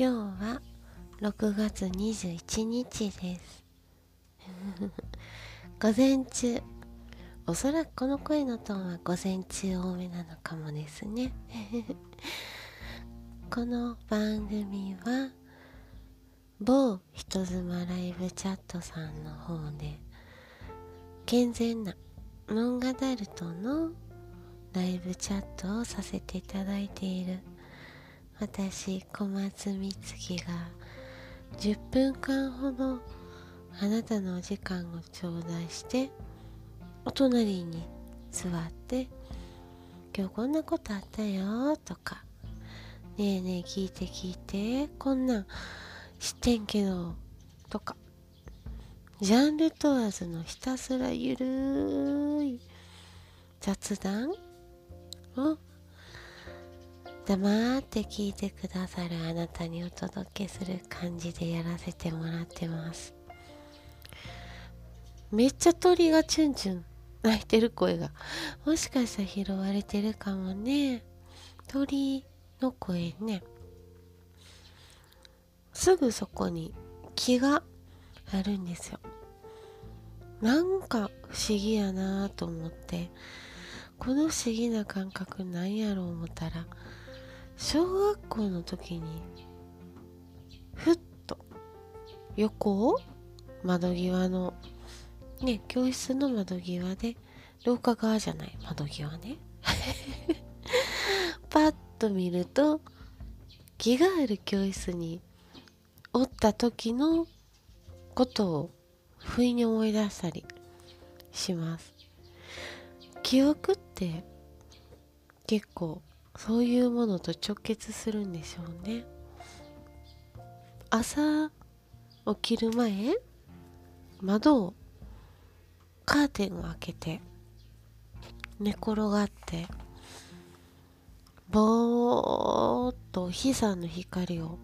今日は6月21日です。午前中。おそらくこの声のトーンは午前中多めなのかもですね。この番組は某人妻ライブチャットさんの方で健全なノンガダルトのライブチャットをさせていただいている私小松美月が10分間ほどあなたのお時間を頂戴してお隣に座って今日こんなことあったよとかねえねえ聞いて聞いてこんなん知ってんけどとかジャンル問わずのひたすらゆるい雑談を黙って聞いてくださるあなたにお届けする感じでやらせてもらってます。めっちゃ鳥がチュンチュン鳴いてる声が。もしかしたら拾われてるかもね。鳥の声ね。すぐそこに木があるんですよ。なんか不思議やなと思って。この不思議な感覚なんやろう思ったら小学校の時にふっと横を窓際のね教室の窓際で廊下側じゃない窓際ね。パッと見ると木がある教室におった時のことを不意に思い出したりします。記憶って結構そういうものと直結するんでしょうね。朝起きる前窓をカーテンを開けて寝転がってぼーっと日さの光を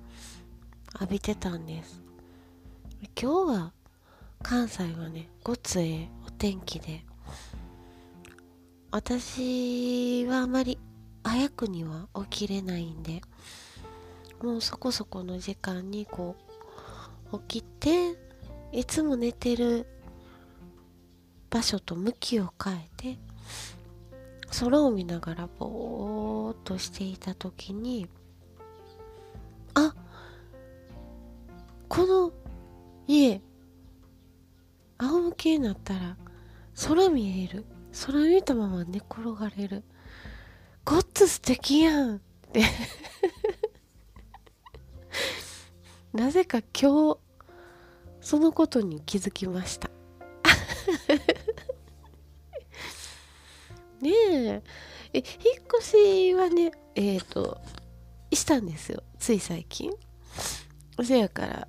浴びてたんです。今日は関西はねごつええお天気で私はあまり早くには起きれないんでもうそこそこの時間にこう起きていつも寝てる場所と向きを変えて空を見ながらぼーっとしていた時にあこの家仰向けになったら空見える。空見たまま寝転がれる。ごっつ素敵やんって。なぜか今日そのことに気づきました。ねえ。え引っ越しはねえっ、ー、としたんですよ。つい最近。せやから。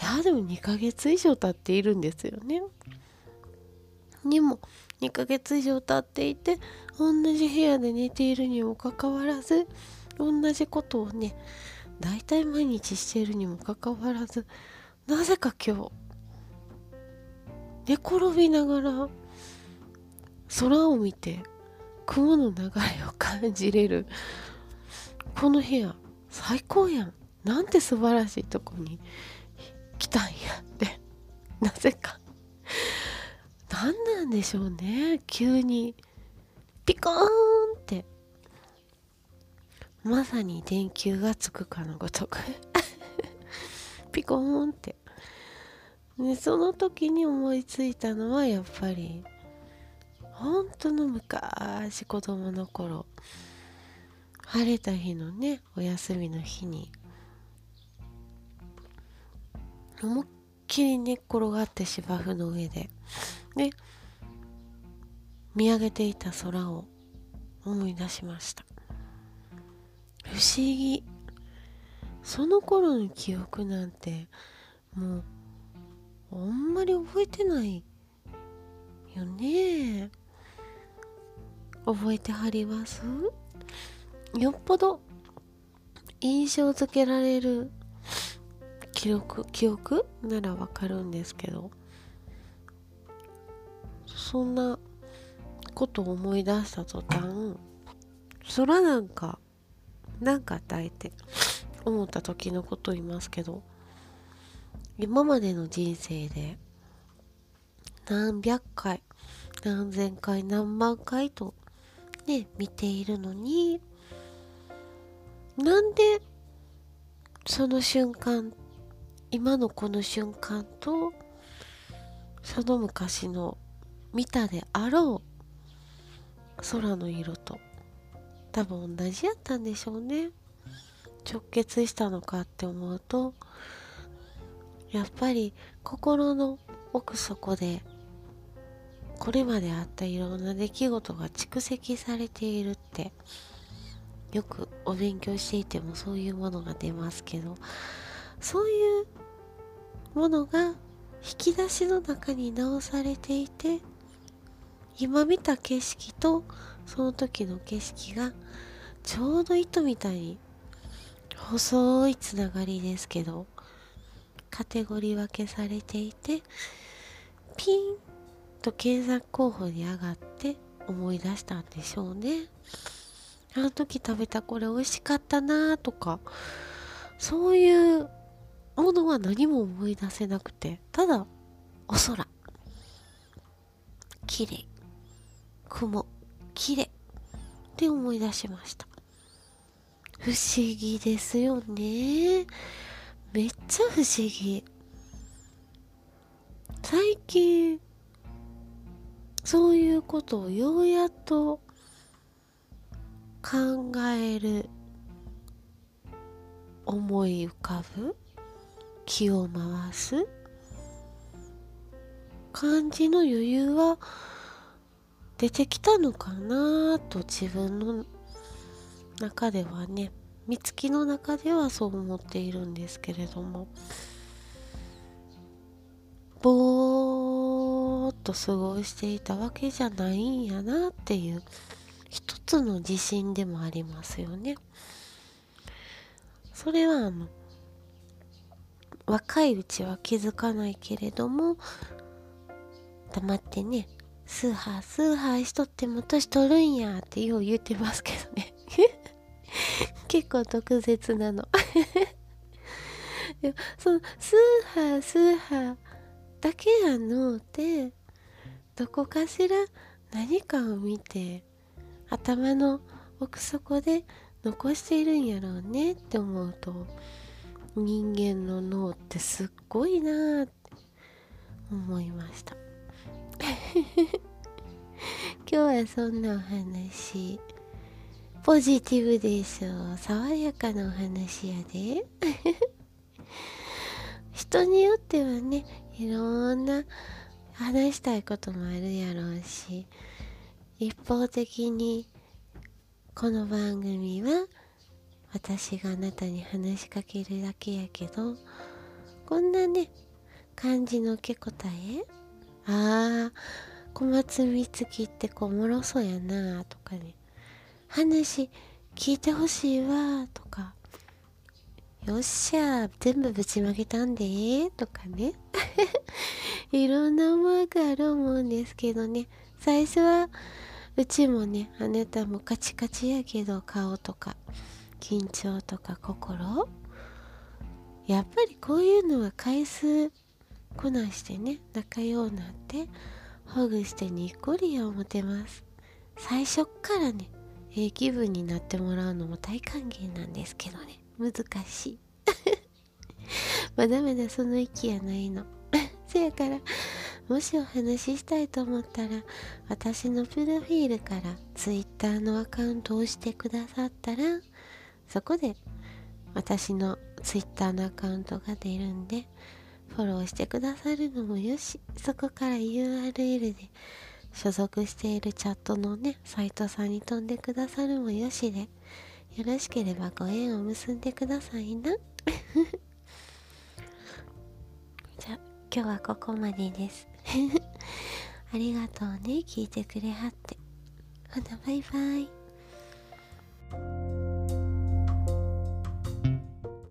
いやでも2ヶ月以上経っているんですよね。にも2ヶ月以上経っていて同じ部屋で寝ているにもかかわらず同じことをね大体毎日しているにもかかわらずなぜか今日寝転びながら空を見て雲の流れを感じれるこの部屋最高やん。なんて素晴らしいとこに来たんやってなぜか。何なんでしょうね。急に。ピコーンって。まさに電球がつくかのごとく。ピコーンって。でその時に思いついたのはやっぱり本当の昔子供の頃晴れた日のねお休みの日に思いっきり寝っ転がって芝生の上でで見上げていた空を思い出しました。不思議。その頃の記憶なんてもうあんまり覚えてないよね。覚えてはります？よっぽど印象付けられる記憶記憶ならわかるんですけど。そんなことを思い出した途端空なんかなんか与えて思った時のこと言いますけど今までの人生で何百回何千回何万回とね見ているのになんでその瞬間今のこの瞬間とその昔の見たであろう。空の色と。多分同じやったんでしょうね。直結したのかって思うと。やっぱり心の奥底でこれまであったいろんな出来事が蓄積されているってよくお勉強していてもそういうものが出ますけどそういうものが引き出しの中に直されていて今見た景色とその時の景色がちょうど糸みたいに細いつながりですけどカテゴリー分けされていてピンと検索候補に上がって思い出したんでしょうね。あの時食べたこれ美味しかったなとかそういうものは何も思い出せなくてただお空。綺麗。雲綺麗って思い出しました。不思議ですよね。めっちゃ不思議。最近そういうことをようやっと考える思い浮かぶ気を回す感じの余裕は出てきたのかなと自分の中ではね美月の中ではそう思っているんですけれどもぼーっと過ごしていたわけじゃないんやなっていう一つの自信でもありますよね。それはあの若いうちは気づかないけれども黙ってねスーハースーハーしとっても年取るんやってよう言ってますけどね。結構毒舌なの。そのスーハースーハーだけやのってどこかしら何かを見て頭の奥底で残しているんやろうねって思うと人間の脳ってすっごいなって思いました。今日はそんなお話。ポジティブでしょう。爽やかなお話やで。人によってはねいろんな話したいこともあるやろうし一方的にこの番組は私があなたに話しかけるだけやけどこんなね感じの受け答えああ小松美月ってこうおもろそうやなとかね。話聞いてほしいわとか。よっしゃ全部ぶちまけたんでとかね。いろんな思いがある思うんですけどね。最初はうちもねあなたもカチカチやけど顔とか緊張とか心。やっぱりこういうのは回数こなしてね仲良うなってほぐしてにっこりを持てます。最初っからねええ気分になってもらうのも大歓迎なんですけどね。難しい。まだまだその域やないの。せやからもしお話ししたいと思ったら私のプロフィールから Twitter のアカウントを押してくださったらそこで私の Twitter のアカウントが出るんでフォローしてくださるのもよし。そこから URL で。所属しているチャットのねサイトさんに飛んでくださるもよしでよろしければご縁を結んでくださいな。じゃあ今日はここまでです。ありがとうね。聞いてくれはって。ほなバイバイ。